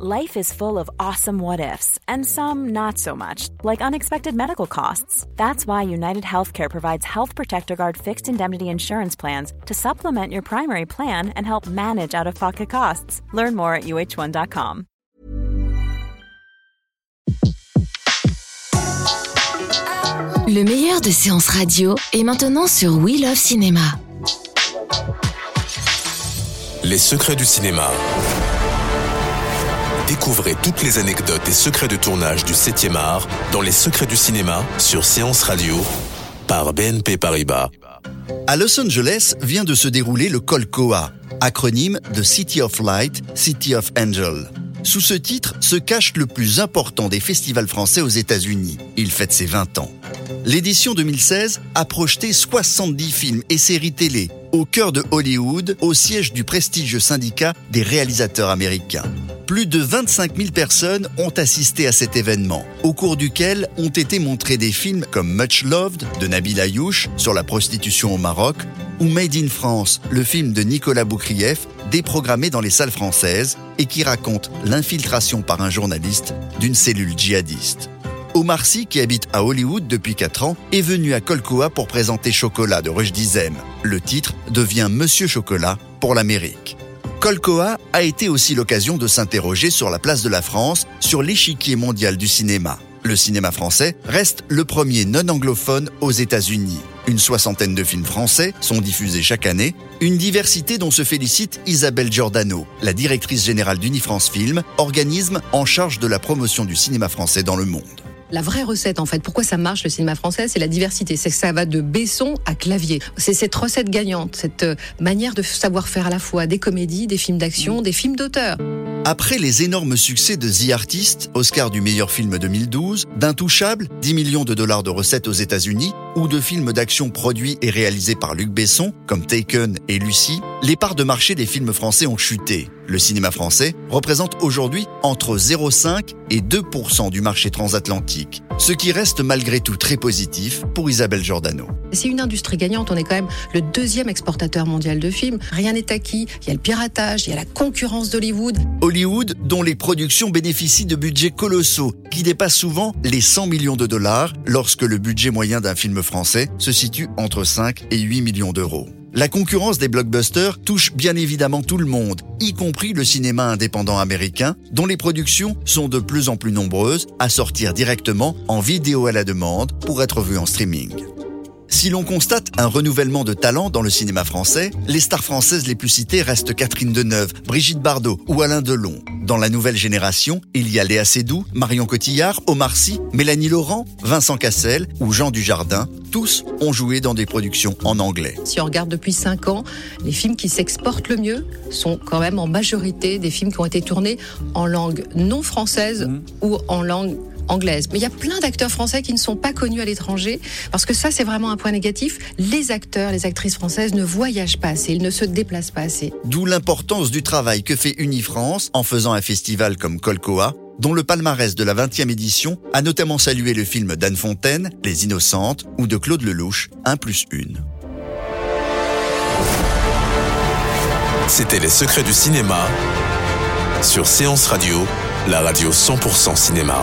Life is full of awesome what ifs, and some not so much, like unexpected medical costs. That's why United Healthcare provides Health Protector Guard fixed indemnity insurance plans to supplement your primary plan and help manage out of pocket costs. Learn more at uh1.com. Le meilleur de séances radio est maintenant sur We Love Cinéma. Les secrets du cinéma. Découvrez toutes les anecdotes et secrets de tournage du 7e art dans Les secrets du cinéma sur Séance Radio par BNP Paribas. À Los Angeles vient de se dérouler le Colcoa, acronyme de City of Light, City of Angel. Sous ce titre se cache le plus important des festivals français aux États-Unis. Il fête ses 20 ans. L'édition 2016 a projeté 70 films et séries télé au cœur de Hollywood, au siège du prestigieux syndicat des réalisateurs américains. Plus de 25 000 personnes ont assisté à cet événement, au cours duquel ont été montrés des films comme Much Loved de Nabil Ayouch sur la prostitution au Maroc, ou Made in France, le film de Nicolas Boukrieff, déprogrammé dans les salles françaises et qui raconte l'infiltration par un journaliste d'une cellule djihadiste. Omar Sy, qui habite à Hollywood depuis 4 ans, est venu à Colcoa pour présenter Chocolat de Rush Dizem. Le titre devient Monsieur Chocolat pour l'Amérique. Colcoa a été aussi l'occasion de s'interroger sur la place de la France sur l'échiquier mondial du cinéma. Le cinéma français reste le premier non anglophone aux États-Unis. Une soixantaine de films français sont diffusés chaque année, une diversité dont se félicite Isabelle Giordano, la directrice générale d'Unifrance Film, organisme en charge de la promotion du cinéma français dans le monde. La vraie recette, en fait, pourquoi ça marche le cinéma français, c'est la diversité. C'est que ça va de Besson à clavier. C'est cette recette gagnante, cette euh, manière de savoir faire à la fois des comédies, des films d'action, des films d'auteur. Après les énormes succès de The Artist, Oscar du meilleur film 2012, d'Intouchable, 10 millions de dollars de recettes aux États-Unis, ou de films d'action produits et réalisés par Luc Besson, comme Taken et Lucie, les parts de marché des films français ont chuté. Le cinéma français représente aujourd'hui entre 0,5 et 2% du marché transatlantique, ce qui reste malgré tout très positif pour Isabelle Giordano. C'est une industrie gagnante, on est quand même le deuxième exportateur mondial de films. Rien n'est acquis, il y a le piratage, il y a la concurrence d'Hollywood. Hollywood, dont les productions bénéficient de budgets colossaux, qui dépassent souvent les 100 millions de dollars, lorsque le budget moyen d'un film français se situe entre 5 et 8 millions d'euros. La concurrence des blockbusters touche bien évidemment tout le monde, y compris le cinéma indépendant américain, dont les productions sont de plus en plus nombreuses à sortir directement en vidéo à la demande pour être vues en streaming. Si l'on constate un renouvellement de talent dans le cinéma français, les stars françaises les plus citées restent Catherine Deneuve, Brigitte Bardot ou Alain Delon. Dans la nouvelle génération, il y a Léa Seydoux, Marion Cotillard, Omar Sy, Mélanie Laurent, Vincent Cassel ou Jean Dujardin. Tous ont joué dans des productions en anglais. Si on regarde depuis 5 ans, les films qui s'exportent le mieux sont quand même en majorité des films qui ont été tournés en langue non française mmh. ou en langue anglaise. Mais il y a plein d'acteurs français qui ne sont pas connus à l'étranger, parce que ça, c'est vraiment un point négatif. Les acteurs, les actrices françaises ne voyagent pas assez, ils ne se déplacent pas assez. D'où l'importance du travail que fait Unifrance en faisant un festival comme Colcoa, dont le palmarès de la 20e édition a notamment salué le film d'Anne Fontaine, Les Innocentes, ou de Claude Lelouch, 1 plus 1. C'était Les Secrets du Cinéma sur Séance Radio, la radio 100% cinéma.